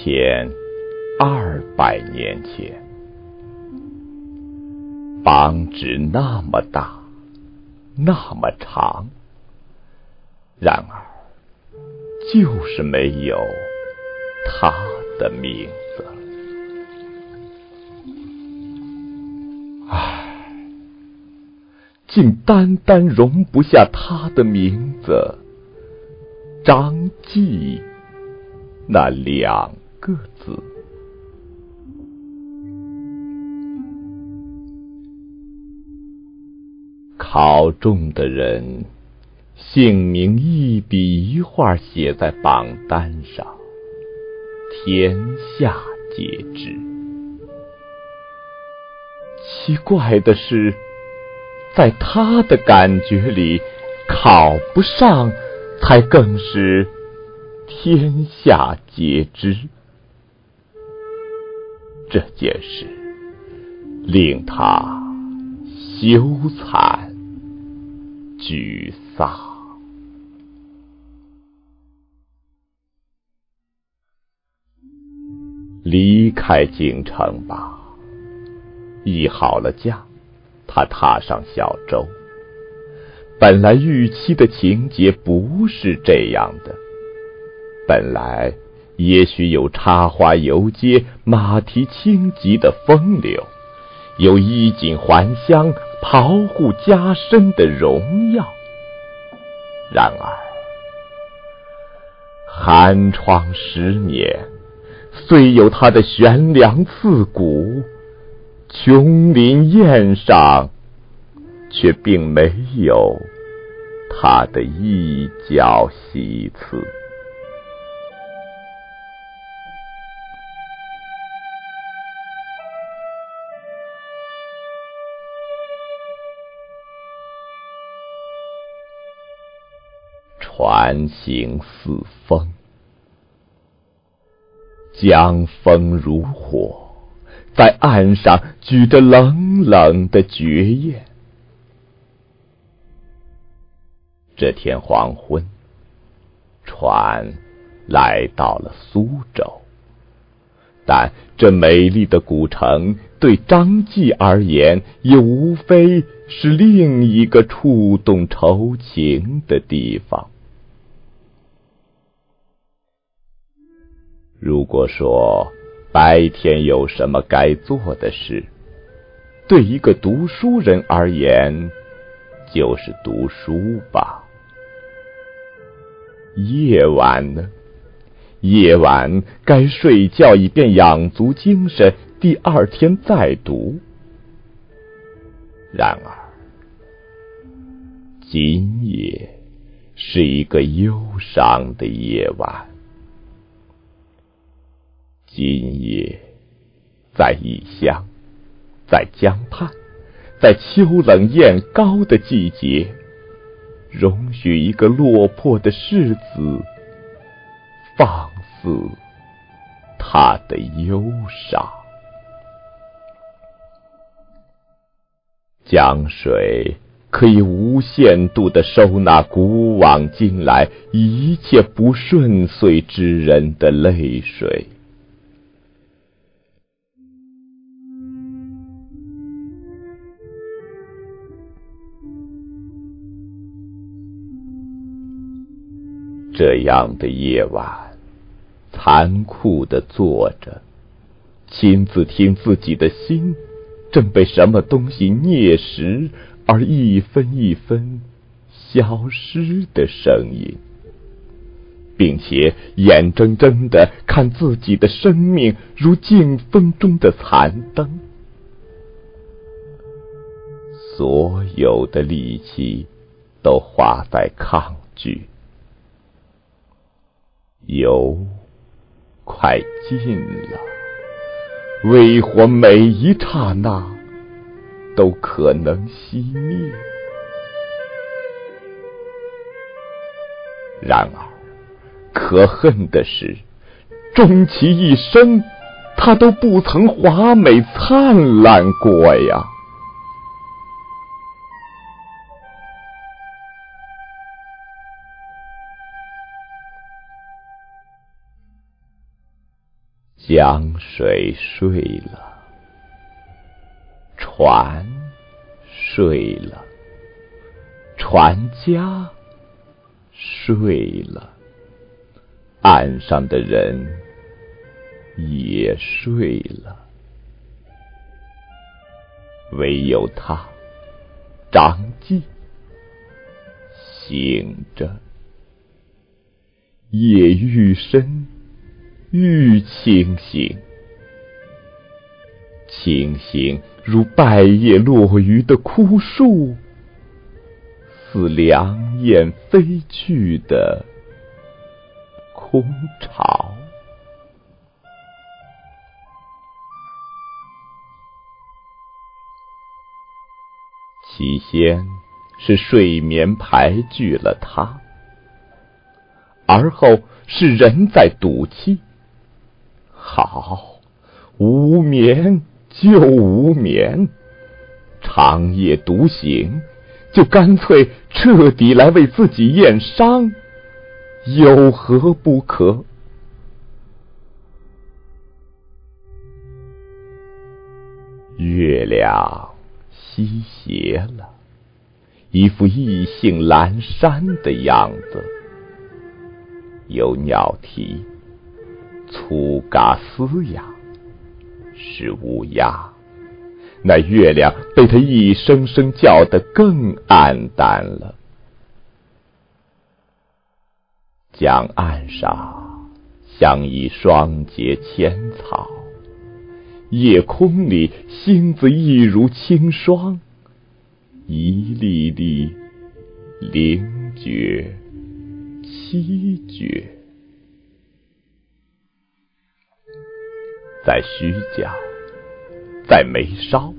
一千二百年前，榜纸那么大，那么长，然而就是没有他的名字。唉，竟单单容不下他的名字——张继。那两个字，考中的人姓名一笔一画写在榜单上，天下皆知。奇怪的是，在他的感觉里，考不上才更是。天下皆知，这件事令他羞惭沮丧。离开京城吧，议好了价，他踏上小舟。本来预期的情节不是这样的。本来也许有插花游街、马蹄轻疾的风流，有衣锦还乡、袍护加身的荣耀。然而寒窗十年，虽有他的悬梁刺股，琼林宴上却并没有他的一角席次。船行似风，江风如火，在岸上举着冷冷的绝艳。这天黄昏，船来到了苏州，但这美丽的古城对张继而言，也无非是另一个触动愁情的地方。如果说白天有什么该做的事，对一个读书人而言，就是读书吧。夜晚呢？夜晚该睡觉，以便养足精神，第二天再读。然而，今夜是一个忧伤的夜晚。今夜，在异乡，在江畔，在秋冷雁高的季节，容许一个落魄的世子放肆他的忧伤。江水可以无限度的收纳古往今来一切不顺遂之人的泪水。这样的夜晚，残酷的坐着，亲自听自己的心正被什么东西啮食而一分一分消失的声音，并且眼睁睁的看自己的生命如镜风中的残灯，所有的力气都花在抗拒。油快尽了，微火每一刹那都可能熄灭。然而，可恨的是，终其一生，他都不曾华美灿烂过呀。江水睡了，船睡了，船家睡了，岸上的人也睡了，唯有他张继醒着，夜愈深。愈清醒，清醒如败叶落雨的枯树，似凉雁飞去的空巢。起先是睡眠排拒了他，而后是人在赌气。好，无眠就无眠，长夜独醒，就干脆彻底来为自己验伤，有何不可？月亮西斜了，一副意兴阑珊的样子，有鸟啼。粗嘎嘶哑，是乌鸦。那月亮被它一声声叫得更暗淡了。江岸上像一双节千草，夜空里星子一如清霜，一粒粒灵觉凄绝。在虚假，在眉梢，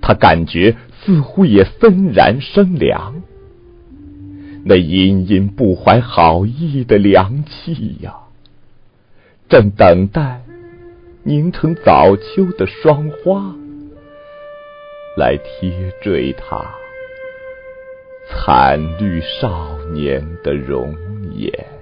他感觉似乎也森然生凉。那隐隐不怀好意的凉气呀，正等待凝成早秋的霜花，来贴缀他惨绿少年的容颜。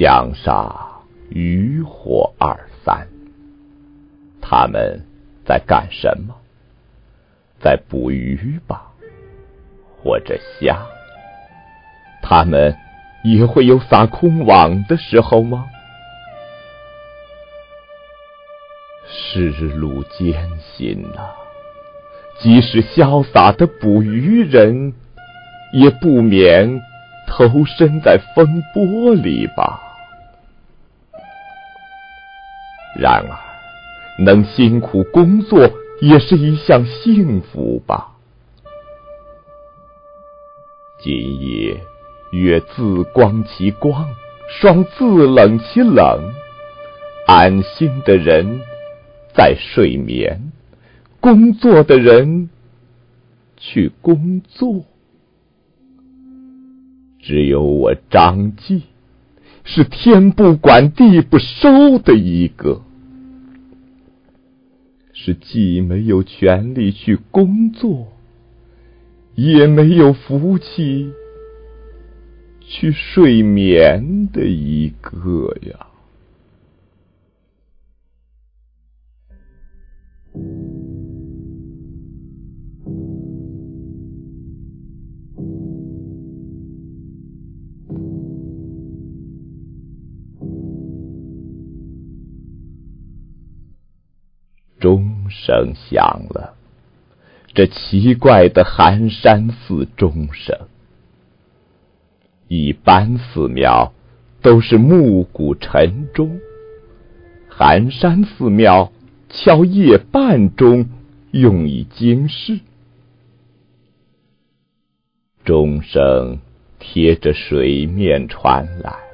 江上渔火二三，他们在干什么？在捕鱼吧，或者虾。他们也会有撒空网的时候吗？世路艰辛呐，即使潇洒的捕鱼人，也不免投身在风波里吧。然而，能辛苦工作也是一项幸福吧。今夜月自光其光，霜自冷其冷。安心的人在睡眠，工作的人去工作。只有我张继，是天不管地不收的一个。是既没有权利去工作，也没有福气去睡眠的一个呀。声响了，这奇怪的寒山寺钟声。一般寺庙都是暮鼓晨钟，寒山寺庙敲夜半钟，用以惊世。钟声贴着水面传来。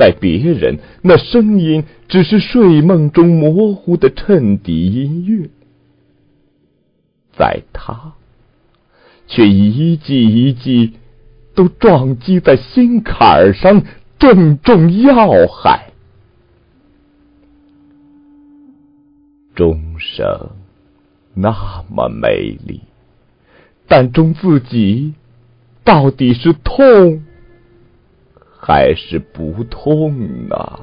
在别人那声音只是睡梦中模糊的衬底音乐，在他却一记一记都撞击在心坎上，正中要害。钟声那么美丽，但中自己到底是痛还是不痛啊？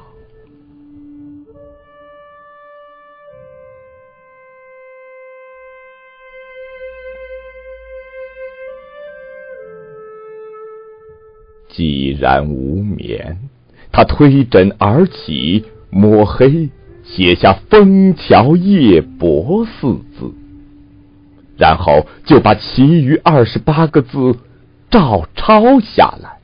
既然无眠，他推枕而起，摸黑，写下“枫桥夜泊”四字，然后就把其余二十八个字照抄下来。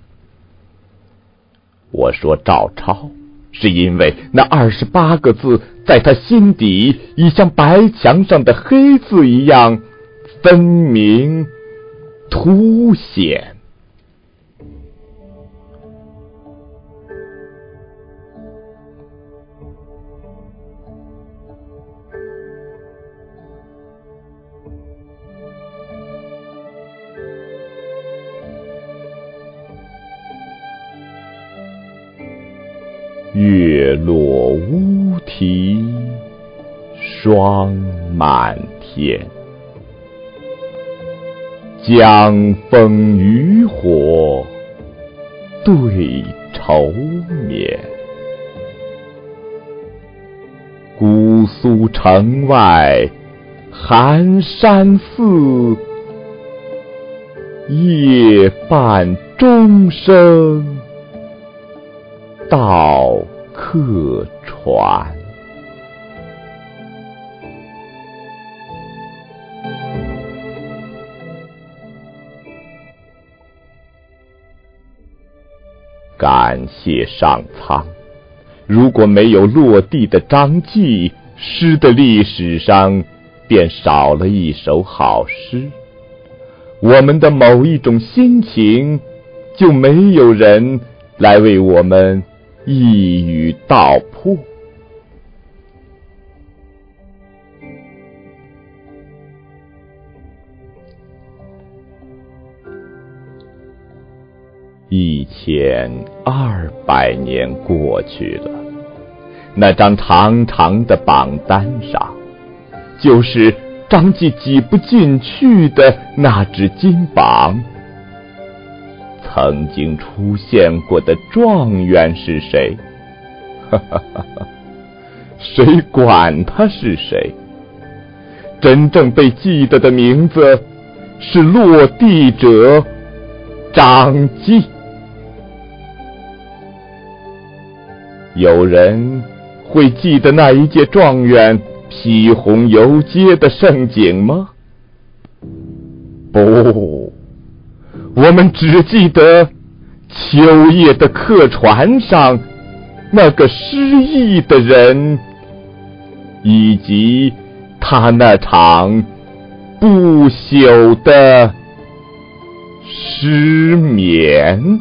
我说赵超，是因为那二十八个字在他心底已像白墙上的黑字一样分明凸显。月落乌啼霜满天，江枫渔火对愁眠。姑苏城外寒山寺，夜半钟声。到客船，感谢上苍。如果没有落地的张继，诗的历史上便少了一首好诗。我们的某一种心情，就没有人来为我们。一语道破。一千二百年过去了，那张长长的榜单上，就是张继挤不进去的那只金榜。曾经出现过的状元是谁？哈哈哈哈谁管他是谁？真正被记得的名字是落地者张继。有人会记得那一届状元披红游街的盛景吗？不。我们只记得秋夜的客船上那个失意的人，以及他那场不朽的失眠。